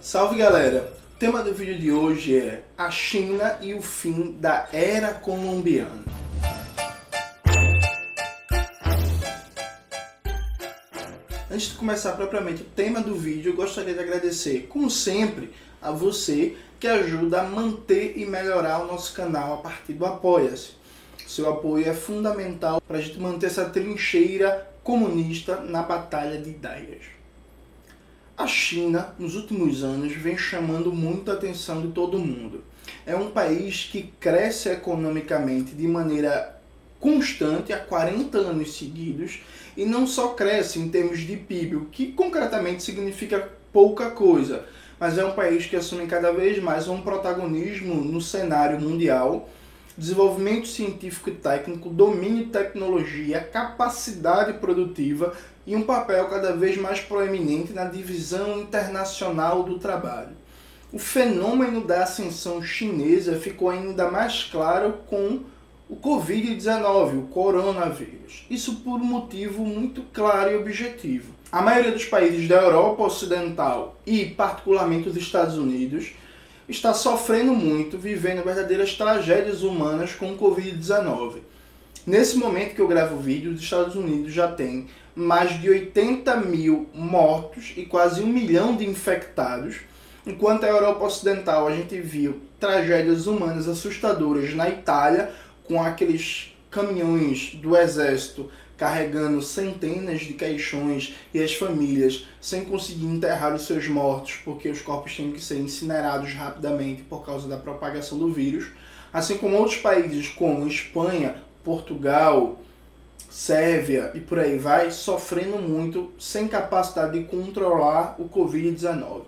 Salve galera! O tema do vídeo de hoje é a China e o fim da era colombiana. Antes de começar propriamente o tema do vídeo, eu gostaria de agradecer, como sempre, a você que ajuda a manter e melhorar o nosso canal a partir do Apoia-se. Seu apoio é fundamental para a gente manter essa trincheira comunista na batalha de ideias. A China, nos últimos anos, vem chamando muita atenção de todo mundo. É um país que cresce economicamente de maneira constante há 40 anos seguidos e não só cresce em termos de PIB, o que concretamente significa pouca coisa, mas é um país que assume cada vez mais um protagonismo no cenário mundial. Desenvolvimento científico e técnico, domínio de tecnologia, capacidade produtiva e um papel cada vez mais proeminente na divisão internacional do trabalho. O fenômeno da ascensão chinesa ficou ainda mais claro com o Covid-19, o coronavírus. Isso por um motivo muito claro e objetivo. A maioria dos países da Europa Ocidental e, particularmente, os Estados Unidos está sofrendo muito, vivendo verdadeiras tragédias humanas com o Covid-19. Nesse momento que eu gravo o vídeo, os Estados Unidos já têm mais de 80 mil mortos e quase um milhão de infectados, enquanto a Europa Ocidental a gente viu tragédias humanas assustadoras na Itália, com aqueles caminhões do exército carregando centenas de caixões e as famílias sem conseguir enterrar os seus mortos porque os corpos tinham que ser incinerados rapidamente por causa da propagação do vírus, assim como outros países como Espanha, Portugal, Sérvia e por aí vai, sofrendo muito sem capacidade de controlar o Covid-19.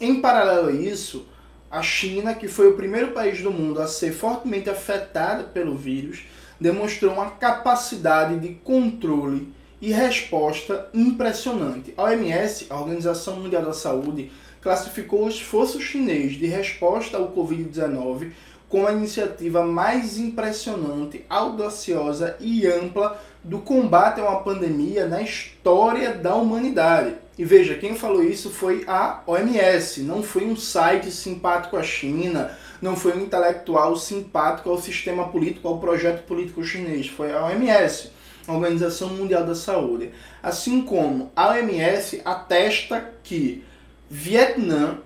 Em paralelo a isso, a China, que foi o primeiro país do mundo a ser fortemente afetado pelo vírus, demonstrou uma capacidade de controle e resposta impressionante. A OMS, a Organização Mundial da Saúde, classificou o esforço chinês de resposta ao Covid-19 com a iniciativa mais impressionante, audaciosa e ampla do combate a uma pandemia na história da humanidade. E veja, quem falou isso foi a OMS, não foi um site simpático à China, não foi um intelectual simpático ao sistema político, ao projeto político chinês, foi a OMS, a Organização Mundial da Saúde. Assim como a OMS atesta que Vietnã,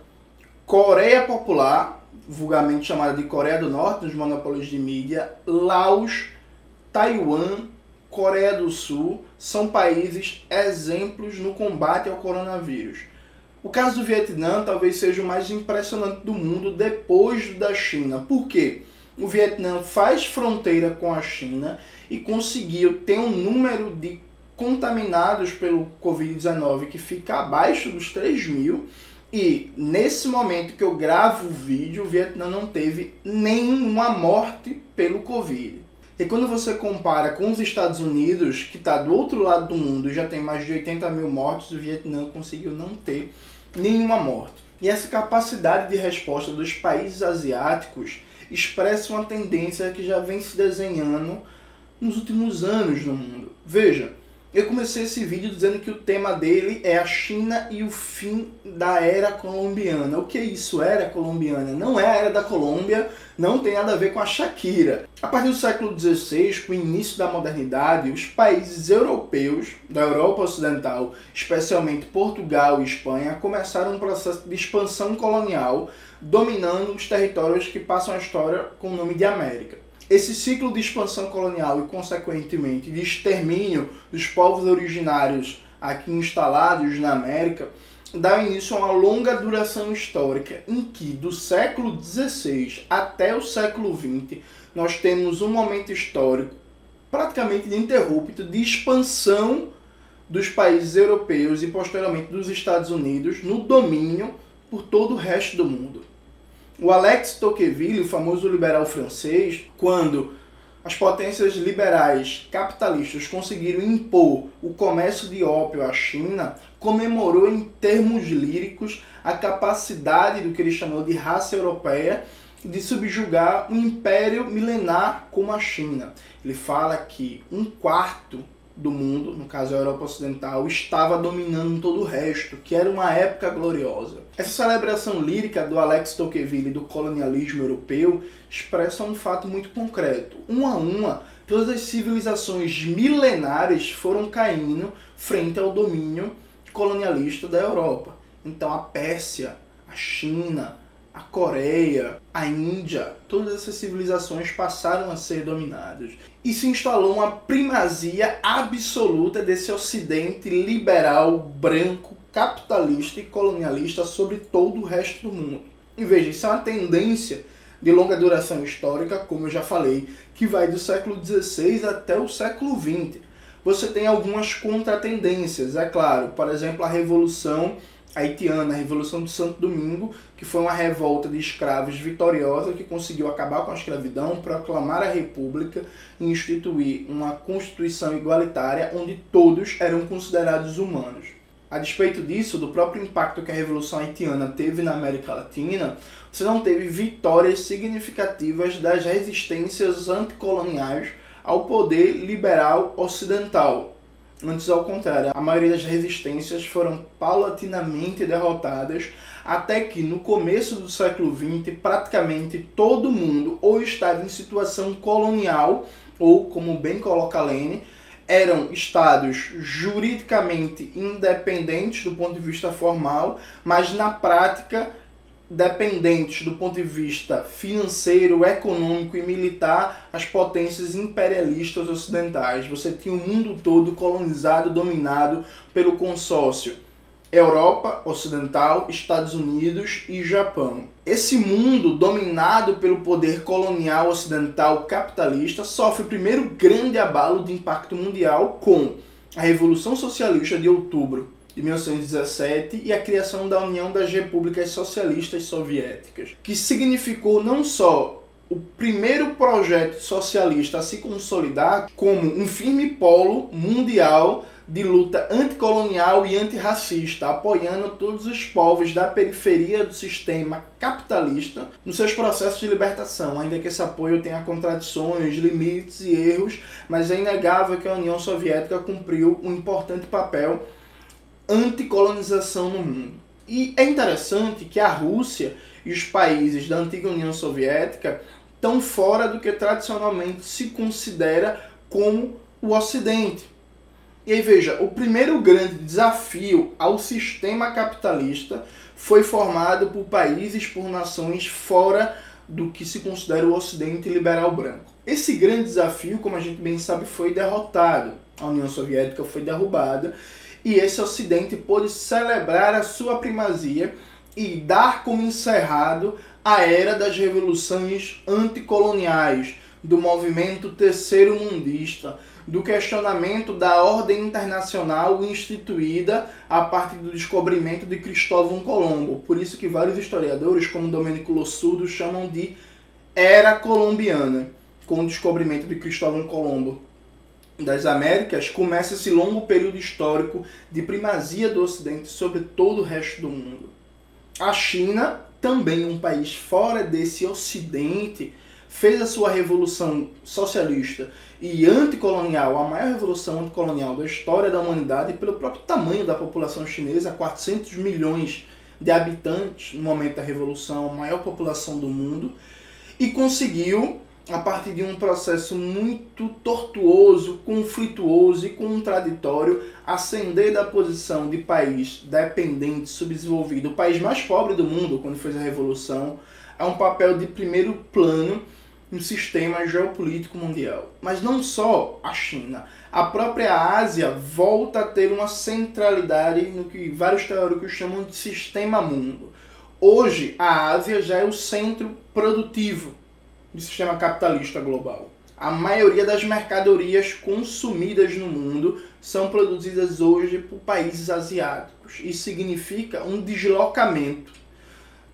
Coreia Popular, vulgarmente chamada de Coreia do Norte nos monopólios de mídia, Laos, Taiwan, Coreia do Sul são países exemplos no combate ao coronavírus. O caso do Vietnã talvez seja o mais impressionante do mundo depois da China. Por quê? O Vietnã faz fronteira com a China e conseguiu ter um número de contaminados pelo Covid-19 que fica abaixo dos 3 mil e nesse momento que eu gravo o vídeo, o Vietnã não teve nenhuma morte pelo Covid. E quando você compara com os Estados Unidos, que está do outro lado do mundo e já tem mais de 80 mil mortes, o Vietnã conseguiu não ter nenhuma morte. E essa capacidade de resposta dos países asiáticos expressa uma tendência que já vem se desenhando nos últimos anos no mundo. Veja, eu comecei esse vídeo dizendo que o tema dele é a China e o fim da era colombiana. O que é isso, era colombiana? Não é a era da Colômbia, não tem nada a ver com a Shakira. A partir do século XVI, com o início da modernidade, os países europeus, da Europa Ocidental, especialmente Portugal e Espanha, começaram um processo de expansão colonial, dominando os territórios que passam a história com o nome de América. Esse ciclo de expansão colonial e, consequentemente, de extermínio dos povos originários aqui instalados na América dá início a uma longa duração histórica em que, do século XVI até o século XX, nós temos um momento histórico praticamente ininterrupto de expansão dos países europeus e posteriormente dos Estados Unidos no domínio por todo o resto do mundo. O Alex Tocqueville, o famoso liberal francês, quando as potências liberais capitalistas conseguiram impor o comércio de ópio à China, comemorou em termos líricos a capacidade do que ele chamou de raça europeia de subjugar um império milenar como a China. Ele fala que um quarto do mundo, no caso a Europa Ocidental, estava dominando todo o resto, que era uma época gloriosa. Essa celebração lírica do Alex Tocqueville do colonialismo europeu expressa um fato muito concreto. Uma a uma, todas as civilizações milenares foram caindo frente ao domínio colonialista da Europa. Então a Pérsia, a China, a Coreia, a Índia, todas essas civilizações passaram a ser dominadas. E se instalou uma primazia absoluta desse ocidente liberal, branco, capitalista e colonialista sobre todo o resto do mundo. E veja, isso é uma tendência de longa duração histórica, como eu já falei, que vai do século XVI até o século XX. Você tem algumas contratendências, é claro, por exemplo, a Revolução haitiana, a Revolução do Santo Domingo, que foi uma revolta de escravos vitoriosa que conseguiu acabar com a escravidão, proclamar a república e instituir uma constituição igualitária onde todos eram considerados humanos. A despeito disso, do próprio impacto que a Revolução Haitiana teve na América Latina, você não teve vitórias significativas das resistências anticoloniais ao poder liberal ocidental, Antes, ao contrário, a maioria das resistências foram paulatinamente derrotadas, até que no começo do século XX, praticamente todo mundo ou estava em situação colonial, ou, como bem coloca Lene, eram estados juridicamente independentes do ponto de vista formal, mas na prática dependentes do ponto de vista financeiro, econômico e militar as potências imperialistas ocidentais. Você tinha o mundo todo colonizado, dominado pelo consórcio Europa Ocidental, Estados Unidos e Japão. Esse mundo dominado pelo poder colonial ocidental capitalista sofre o primeiro grande abalo de impacto mundial com a Revolução Socialista de Outubro de 1917 e a criação da União das Repúblicas Socialistas Soviéticas, que significou não só o primeiro projeto socialista a se consolidar como um firme polo mundial de luta anticolonial e antirracista, apoiando todos os povos da periferia do sistema capitalista nos seus processos de libertação, ainda que esse apoio tenha contradições, limites e erros, mas é inegável que a União Soviética cumpriu um importante papel anticolonização no mundo. E é interessante que a Rússia e os países da antiga União Soviética estão fora do que tradicionalmente se considera como o Ocidente. E aí veja, o primeiro grande desafio ao sistema capitalista foi formado por países, por nações fora do que se considera o Ocidente liberal branco. Esse grande desafio, como a gente bem sabe, foi derrotado. A União Soviética foi derrubada e esse Ocidente pôde celebrar a sua primazia e dar como encerrado a era das revoluções anticoloniais, do movimento terceiro mundista, do questionamento da ordem internacional instituída a partir do descobrimento de Cristóvão Colombo. Por isso que vários historiadores, como Domenico Lossudo, chamam de Era Colombiana, com o descobrimento de Cristóvão Colombo das Américas, começa esse longo período histórico de primazia do Ocidente sobre todo o resto do mundo. A China, também um país fora desse Ocidente, fez a sua revolução socialista e anticolonial, a maior revolução anticolonial da história da humanidade, pelo próprio tamanho da população chinesa, 400 milhões de habitantes no momento da revolução, a maior população do mundo, e conseguiu a partir de um processo muito tortuoso, conflituoso e contraditório, ascender da posição de país dependente, subdesenvolvido, o país mais pobre do mundo quando fez a revolução, a um papel de primeiro plano no sistema geopolítico mundial. Mas não só a China, a própria Ásia volta a ter uma centralidade no que vários teóricos chamam de sistema mundo. Hoje, a Ásia já é o centro produtivo do sistema capitalista global. A maioria das mercadorias consumidas no mundo são produzidas hoje por países asiáticos. Isso significa um deslocamento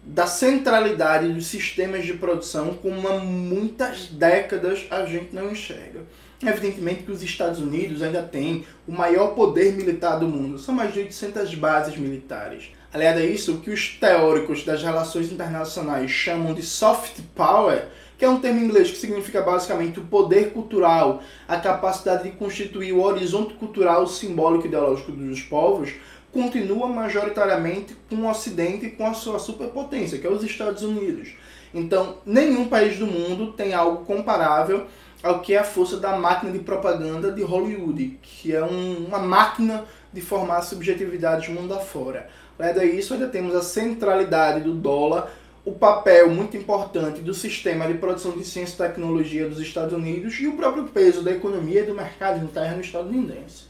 da centralidade dos sistemas de produção como há muitas décadas a gente não enxerga. Evidentemente que os Estados Unidos ainda têm o maior poder militar do mundo, são mais de 800 bases militares. Aliado a isso, o que os teóricos das relações internacionais chamam de soft power que é um termo inglês que significa basicamente o poder cultural, a capacidade de constituir o horizonte cultural, simbólico e ideológico dos povos, continua majoritariamente com o Ocidente e com a sua superpotência, que é os Estados Unidos. Então, nenhum país do mundo tem algo comparável ao que é a força da máquina de propaganda de Hollywood, que é um, uma máquina de formar subjetividade mundo afora. Além disso, ainda temos a centralidade do dólar, o papel muito importante do sistema de produção de ciência e tecnologia dos Estados Unidos e o próprio peso da economia e do mercado interno estadunidense.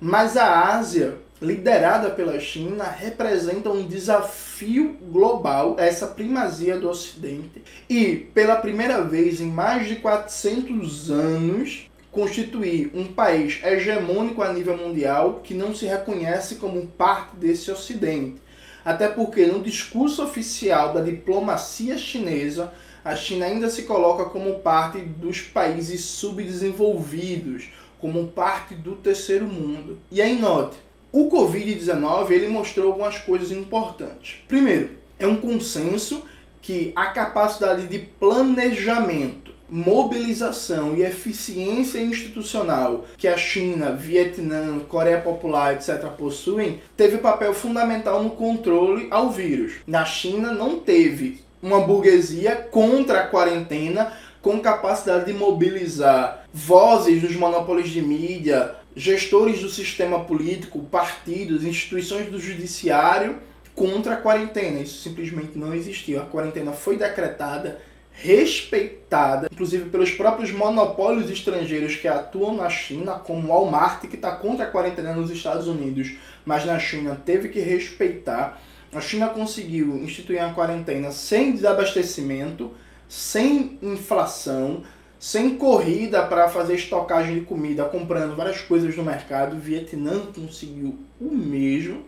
Mas a Ásia, liderada pela China, representa um desafio global, essa primazia do Ocidente, e pela primeira vez em mais de 400 anos, constituir um país hegemônico a nível mundial que não se reconhece como parte desse Ocidente. Até porque no discurso oficial da diplomacia chinesa, a China ainda se coloca como parte dos países subdesenvolvidos, como parte do terceiro mundo. E aí note, o Covid-19 ele mostrou algumas coisas importantes. Primeiro, é um consenso que a capacidade de planejamento mobilização e eficiência institucional que a China, Vietnã, Coreia Popular, etc., possuem, teve papel fundamental no controle ao vírus. Na China não teve uma burguesia contra a quarentena com capacidade de mobilizar vozes dos monopólios de mídia, gestores do sistema político, partidos, instituições do judiciário contra a quarentena. Isso simplesmente não existiu. A quarentena foi decretada respeitada, inclusive pelos próprios monopólios estrangeiros que atuam na China, como o Walmart, que está contra a quarentena nos Estados Unidos, mas na China teve que respeitar. A China conseguiu instituir a quarentena sem desabastecimento, sem inflação, sem corrida para fazer estocagem de comida, comprando várias coisas no mercado. O Vietnã conseguiu o mesmo,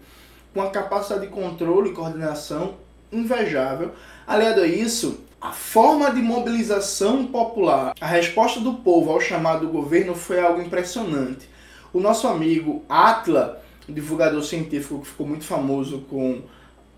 com a capacidade de controle e coordenação invejável. Aliado a isso, a forma de mobilização popular, a resposta do povo ao chamado do governo foi algo impressionante. O nosso amigo Atla, divulgador científico que ficou muito famoso com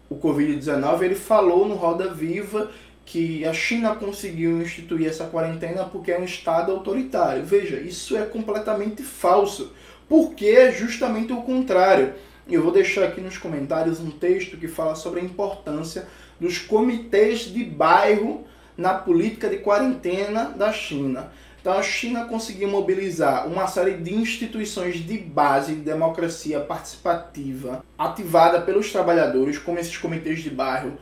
o Covid-19, ele falou no Roda Viva que a China conseguiu instituir essa quarentena porque é um Estado autoritário. Veja, isso é completamente falso, porque é justamente o contrário. Eu vou deixar aqui nos comentários um texto que fala sobre a importância dos comitês de bairro na política de quarentena da China. Então a China conseguiu mobilizar uma série de instituições de base de democracia participativa ativada pelos trabalhadores, como esses comitês de bairro,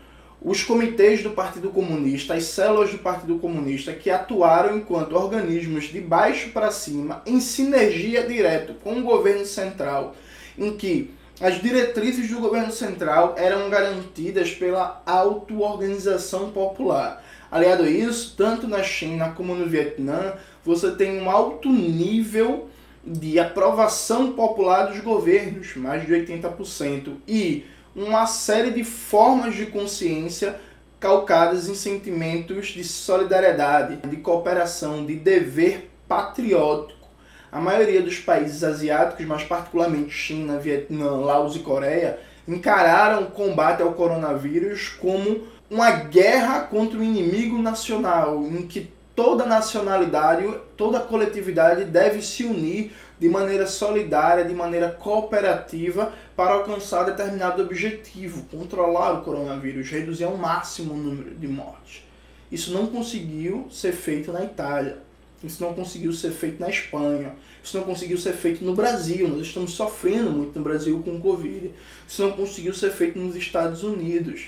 os comitês do Partido Comunista, as células do Partido Comunista, que atuaram enquanto organismos de baixo para cima, em sinergia direto com o governo central, em que as diretrizes do governo central eram garantidas pela auto-organização popular. Aliado a isso, tanto na China como no Vietnã, você tem um alto nível de aprovação popular dos governos, mais de 80%, e uma série de formas de consciência calcadas em sentimentos de solidariedade, de cooperação, de dever patriótico a maioria dos países asiáticos, mas particularmente China, Vietnã, Laos e Coreia, encararam o combate ao coronavírus como uma guerra contra o inimigo nacional, em que toda nacionalidade, toda coletividade deve se unir de maneira solidária, de maneira cooperativa para alcançar determinado objetivo, controlar o coronavírus, reduzir ao máximo o número de mortes. Isso não conseguiu ser feito na Itália. Isso não conseguiu ser feito na Espanha. Isso não conseguiu ser feito no Brasil. Nós estamos sofrendo muito no Brasil com o Covid. Isso não conseguiu ser feito nos Estados Unidos.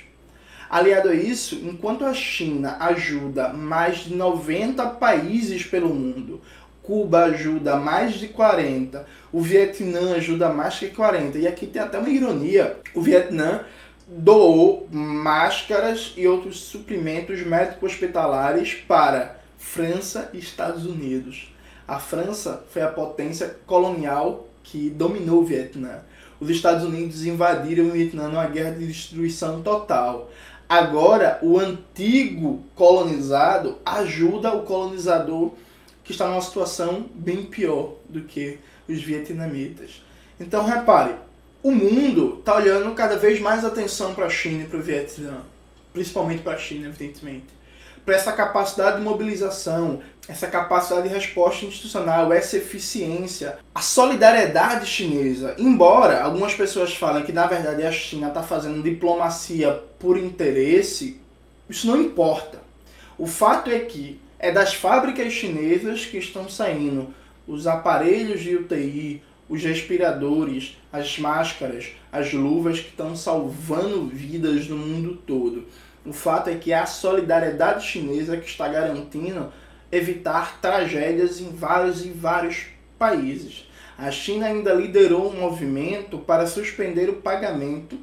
Aliado a isso, enquanto a China ajuda mais de 90 países pelo mundo, Cuba ajuda mais de 40, o Vietnã ajuda mais que 40, e aqui tem até uma ironia: o Vietnã doou máscaras e outros suprimentos médico-hospitalares para França e Estados Unidos. A França foi a potência colonial que dominou o Vietnã. Os Estados Unidos invadiram o Vietnã numa guerra de destruição total. Agora, o antigo colonizado ajuda o colonizador que está numa situação bem pior do que os vietnamitas. Então, repare, o mundo está olhando cada vez mais atenção para a China e para o Vietnã, principalmente para a China, evidentemente para essa capacidade de mobilização, essa capacidade de resposta institucional, essa eficiência, a solidariedade chinesa. Embora algumas pessoas falem que na verdade a China está fazendo diplomacia por interesse, isso não importa. O fato é que é das fábricas chinesas que estão saindo os aparelhos de UTI, os respiradores, as máscaras, as luvas que estão salvando vidas no mundo todo. O fato é que é a solidariedade chinesa que está garantindo evitar tragédias em vários e vários países. A China ainda liderou um movimento para suspender o pagamento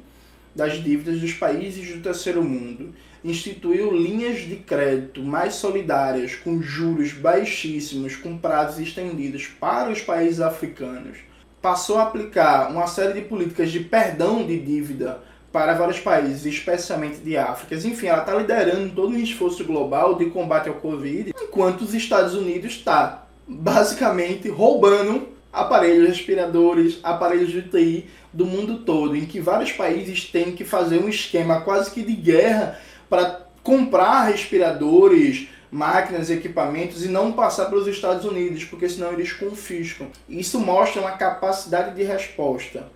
das dívidas dos países do terceiro mundo. Instituiu linhas de crédito mais solidárias, com juros baixíssimos, com prazos estendidos para os países africanos. Passou a aplicar uma série de políticas de perdão de dívida para vários países, especialmente de África. Enfim, ela está liderando todo um esforço global de combate ao Covid, enquanto os Estados Unidos está basicamente roubando aparelhos respiradores, aparelhos de UTI do mundo todo, em que vários países têm que fazer um esquema quase que de guerra para comprar respiradores, máquinas, equipamentos e não passar para os Estados Unidos, porque senão eles confiscam. Isso mostra uma capacidade de resposta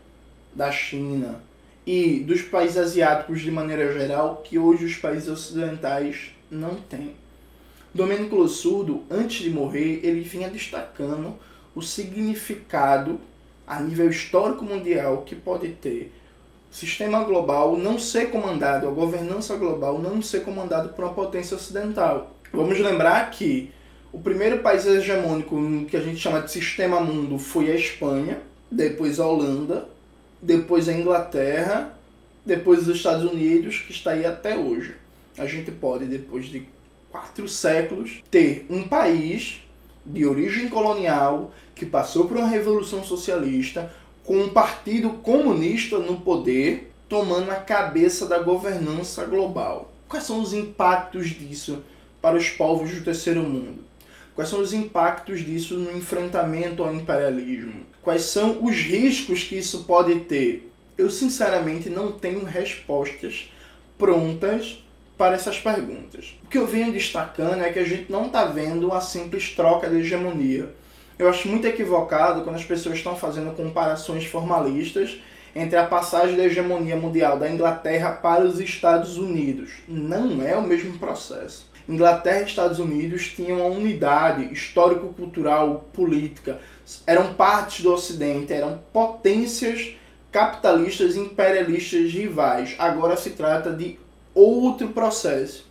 da China, e dos países asiáticos de maneira geral que hoje os países ocidentais não têm. Domênico Lossurdo, antes de morrer, ele vinha destacando o significado a nível histórico mundial que pode ter sistema global não ser comandado, a governança global não ser comandado por uma potência ocidental. Vamos lembrar que o primeiro país hegemônico que a gente chama de sistema mundo foi a Espanha, depois a Holanda, depois a Inglaterra, depois os Estados Unidos, que está aí até hoje. A gente pode, depois de quatro séculos, ter um país de origem colonial que passou por uma revolução socialista, com um partido comunista no poder, tomando a cabeça da governança global. Quais são os impactos disso para os povos do terceiro mundo? Quais são os impactos disso no enfrentamento ao imperialismo? Quais são os riscos que isso pode ter? Eu sinceramente não tenho respostas prontas para essas perguntas. O que eu venho destacando é que a gente não está vendo uma simples troca de hegemonia. Eu acho muito equivocado quando as pessoas estão fazendo comparações formalistas entre a passagem da hegemonia mundial da Inglaterra para os Estados Unidos. Não é o mesmo processo. Inglaterra e Estados Unidos tinham uma unidade histórico-cultural, política, eram partes do Ocidente, eram potências capitalistas imperialistas rivais. Agora se trata de outro processo.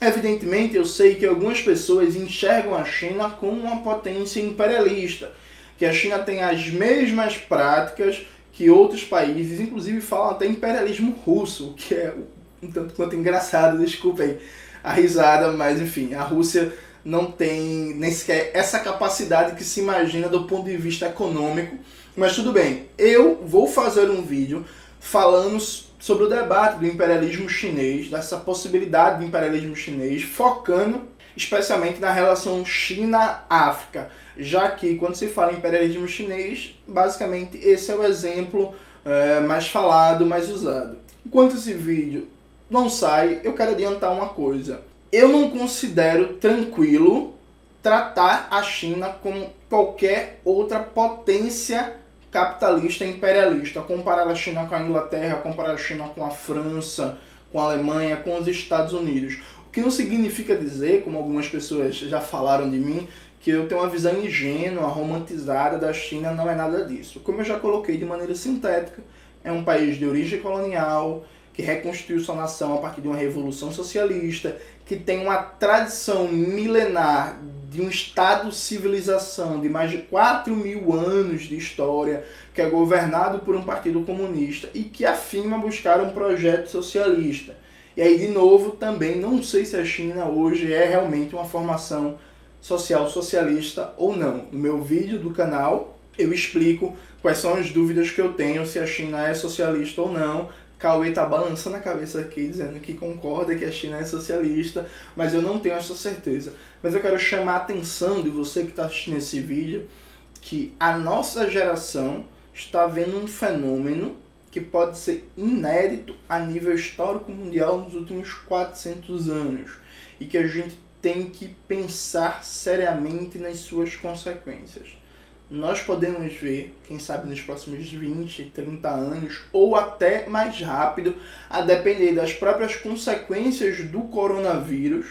Evidentemente, eu sei que algumas pessoas enxergam a China como uma potência imperialista, que a China tem as mesmas práticas que outros países, inclusive falam até imperialismo russo, que é um tanto quanto engraçado, desculpem a risada, mas enfim, a Rússia não tem nem sequer essa capacidade que se imagina do ponto de vista econômico. Mas tudo bem, eu vou fazer um vídeo falando sobre o debate do imperialismo chinês, dessa possibilidade do imperialismo chinês, focando especialmente na relação China-África, já que quando se fala em imperialismo chinês, basicamente esse é o exemplo é, mais falado, mais usado. Enquanto esse vídeo não sai, eu quero adiantar uma coisa. Eu não considero tranquilo tratar a China como qualquer outra potência capitalista imperialista. Comparar a China com a Inglaterra, comparar a China com a França, com a Alemanha, com os Estados Unidos. O que não significa dizer, como algumas pessoas já falaram de mim, que eu tenho uma visão ingênua, romantizada da China, não é nada disso. Como eu já coloquei de maneira sintética, é um país de origem colonial, que sua nação a partir de uma revolução socialista, que tem uma tradição milenar de um Estado-civilização de mais de 4 mil anos de história, que é governado por um partido comunista e que afirma buscar um projeto socialista. E aí, de novo, também não sei se a China hoje é realmente uma formação social socialista ou não. No meu vídeo do canal, eu explico quais são as dúvidas que eu tenho se a China é socialista ou não, Cauê tá balançando a cabeça aqui, dizendo que concorda que a China é socialista, mas eu não tenho essa certeza. Mas eu quero chamar a atenção de você que está assistindo esse vídeo, que a nossa geração está vendo um fenômeno que pode ser inédito a nível histórico mundial nos últimos 400 anos e que a gente tem que pensar seriamente nas suas consequências. Nós podemos ver, quem sabe nos próximos 20, 30 anos, ou até mais rápido, a depender das próprias consequências do coronavírus,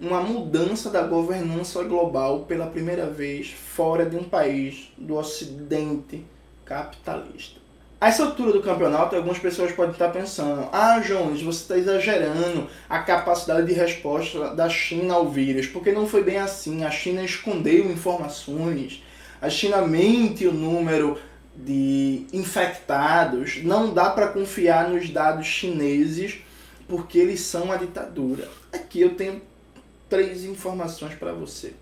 uma mudança da governança global pela primeira vez fora de um país do ocidente capitalista. A essa altura do campeonato, algumas pessoas podem estar pensando: ah, Jones, você está exagerando a capacidade de resposta da China ao vírus, porque não foi bem assim. A China escondeu informações, a China mente o número de infectados, não dá para confiar nos dados chineses porque eles são uma ditadura. Aqui eu tenho três informações para você.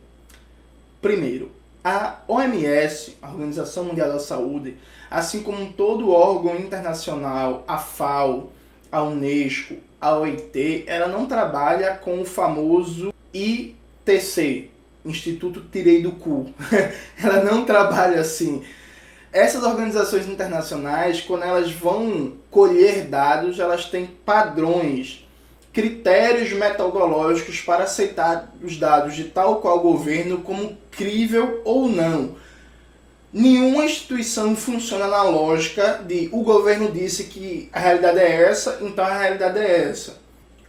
Primeiro, a OMS, a Organização Mundial da Saúde, assim como todo órgão internacional, a FAO, a Unesco, a OIT, ela não trabalha com o famoso ITC, Instituto Tirei do Cu. ela não trabalha assim. Essas organizações internacionais, quando elas vão colher dados, elas têm padrões critérios metodológicos para aceitar os dados de tal qual governo como crível ou não. Nenhuma instituição funciona na lógica de o governo disse que a realidade é essa, então a realidade é essa.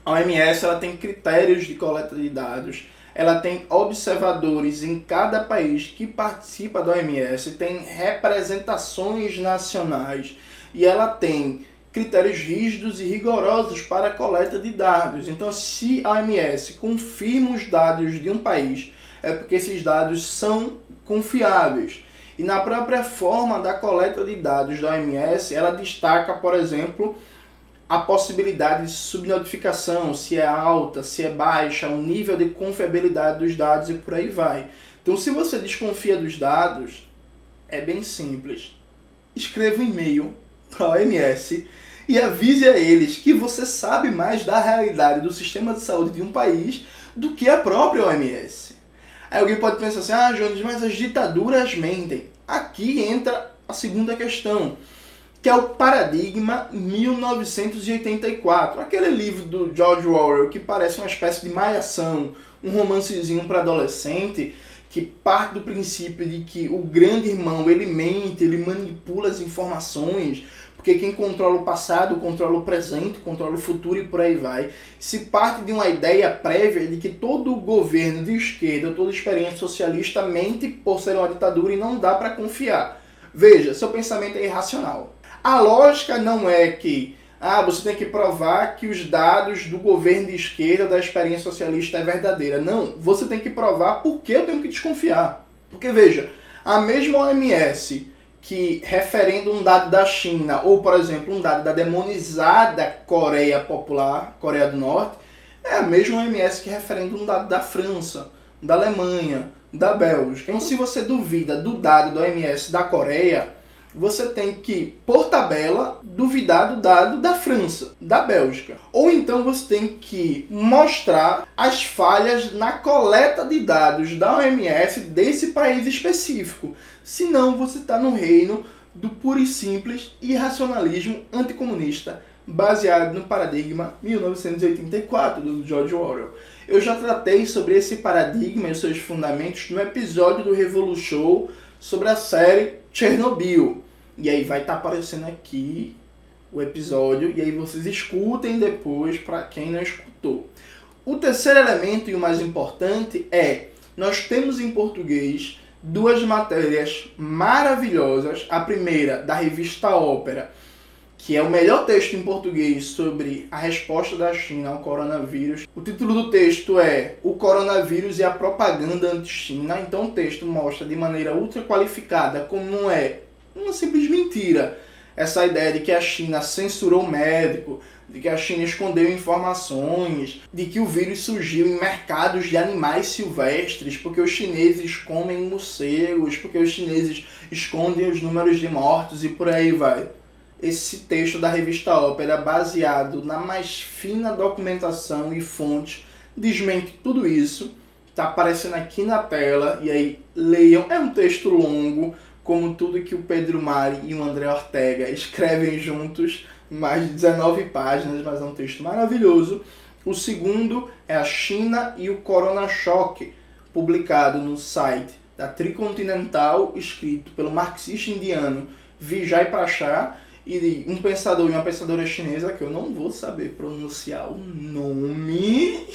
A OMS ela tem critérios de coleta de dados, ela tem observadores em cada país que participa da OMS, tem representações nacionais e ela tem critérios rígidos e rigorosos para a coleta de dados. Então, se a OMS confirma os dados de um país, é porque esses dados são confiáveis. E na própria forma da coleta de dados da OMS, ela destaca, por exemplo, a possibilidade de subnotificação, se é alta, se é baixa, o nível de confiabilidade dos dados e por aí vai. Então, se você desconfia dos dados, é bem simples. Escreva um e-mail para a OMS e avise a eles que você sabe mais da realidade do sistema de saúde de um país do que a própria OMS. Aí alguém pode pensar assim: ah, Jones, mas as ditaduras mentem. Aqui entra a segunda questão, que é o paradigma 1984, aquele livro do George Orwell que parece uma espécie de malhação, um romancezinho para adolescente que parte do princípio de que o grande irmão ele mente, ele manipula as informações porque quem controla o passado controla o presente, controla o futuro e por aí vai. Se parte de uma ideia prévia de que todo governo de esquerda, toda experiência socialista mente por ser uma ditadura e não dá para confiar. Veja, seu pensamento é irracional. A lógica não é que ah, você tem que provar que os dados do governo de esquerda, da experiência socialista é verdadeira. Não, você tem que provar por que eu tenho que desconfiar. Porque veja, a mesma OMS que referendo um dado da China ou, por exemplo, um dado da demonizada Coreia Popular, Coreia do Norte, é a mesma OMS que referendo um dado da França, da Alemanha, da Bélgica. Então, se você duvida do dado da OMS da Coreia, você tem que, por tabela, duvidar do dado da França, da Bélgica. Ou então você tem que mostrar as falhas na coleta de dados da OMS desse país específico. Senão você está no reino do puro e simples irracionalismo anticomunista baseado no paradigma 1984 do George Orwell. Eu já tratei sobre esse paradigma e seus fundamentos no episódio do Revolution sobre a série Chernobyl. E aí vai estar tá aparecendo aqui o episódio e aí vocês escutem depois para quem não escutou. O terceiro elemento e o mais importante é nós temos em português duas matérias maravilhosas. A primeira, da revista Ópera, que é o melhor texto em português sobre a resposta da China ao coronavírus. O título do texto é O Coronavírus e a Propaganda Anti-China. Então o texto mostra de maneira ultra qualificada como é uma simples mentira essa ideia de que a China censurou o médico, de que a China escondeu informações, de que o vírus surgiu em mercados de animais silvestres, porque os chineses comem morcegos, porque os chineses escondem os números de mortos e por aí vai. Esse texto da revista Ópera, baseado na mais fina documentação e fontes, desmente tudo isso. Está aparecendo aqui na tela, e aí leiam. É um texto longo, como tudo que o Pedro Mari e o André Ortega escrevem juntos, mais de 19 páginas, mas é um texto maravilhoso. O segundo é a China e o Corona Choque, publicado no site da Tricontinental, escrito pelo marxista indiano Vijay Prachar e um pensador e uma pensadora chinesa que eu não vou saber pronunciar o nome,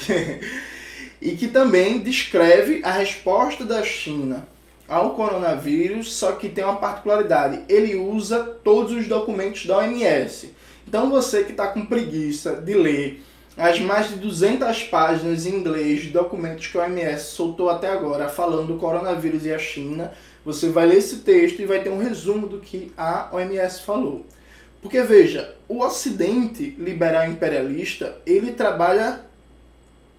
e que também descreve a resposta da China ao coronavírus, só que tem uma particularidade, ele usa todos os documentos da OMS. Então você que está com preguiça de ler as mais de 200 páginas em inglês de documentos que a OMS soltou até agora falando do coronavírus e a China, você vai ler esse texto e vai ter um resumo do que a OMS falou. Porque veja, o Ocidente liberal imperialista, ele trabalha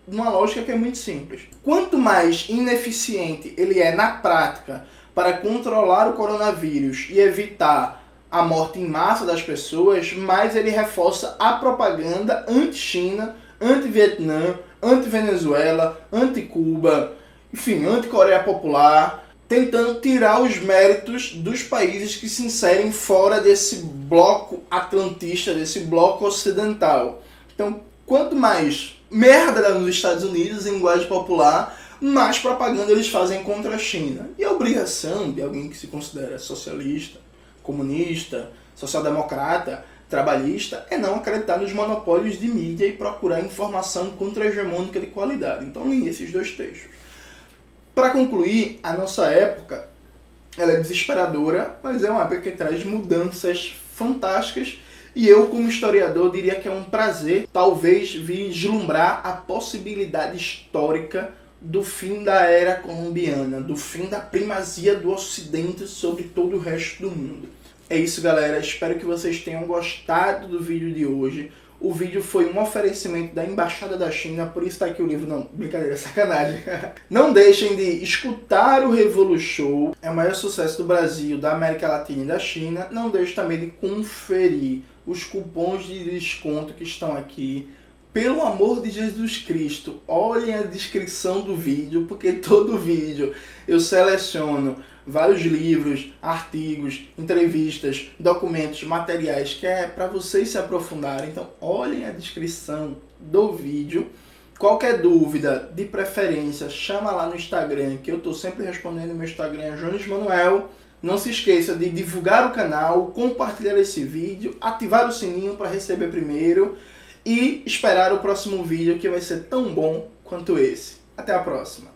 numa lógica que é muito simples. Quanto mais ineficiente ele é na prática para controlar o coronavírus e evitar a morte em massa das pessoas, mais ele reforça a propaganda anti-China, anti-Vietnã, anti-Venezuela, anti-Cuba, enfim, anti-Coreia Popular, tentando tirar os méritos dos países que se inserem fora desse bloco atlantista, desse bloco ocidental. Então, quanto mais merda nos Estados Unidos, em linguagem popular, mais propaganda eles fazem contra a China. E a obrigação de alguém que se considera socialista, comunista, social-democrata, trabalhista, é não acreditar nos monopólios de mídia e procurar informação contra-hegemônica de qualidade. Então, li esses dois textos. Para concluir, a nossa época ela é desesperadora, mas é uma época que traz mudanças fantásticas e eu, como historiador, diria que é um prazer, talvez, vislumbrar a possibilidade histórica do fim da era colombiana, do fim da primazia do Ocidente sobre todo o resto do mundo. É isso, galera. Espero que vocês tenham gostado do vídeo de hoje. O vídeo foi um oferecimento da Embaixada da China, por isso está aqui o livro. Não, brincadeira, sacanagem. Não deixem de escutar o Revolu Show, é o maior sucesso do Brasil, da América Latina e da China. Não deixe também de conferir os cupons de desconto que estão aqui. Pelo amor de Jesus Cristo, olhem a descrição do vídeo, porque todo vídeo eu seleciono vários livros, artigos, entrevistas, documentos, materiais que é para vocês se aprofundarem. Então, olhem a descrição do vídeo. Qualquer dúvida, de preferência, chama lá no Instagram, que eu estou sempre respondendo meu Instagram, é Jones Manuel. Não se esqueça de divulgar o canal, compartilhar esse vídeo, ativar o sininho para receber primeiro e esperar o próximo vídeo que vai ser tão bom quanto esse. Até a próxima!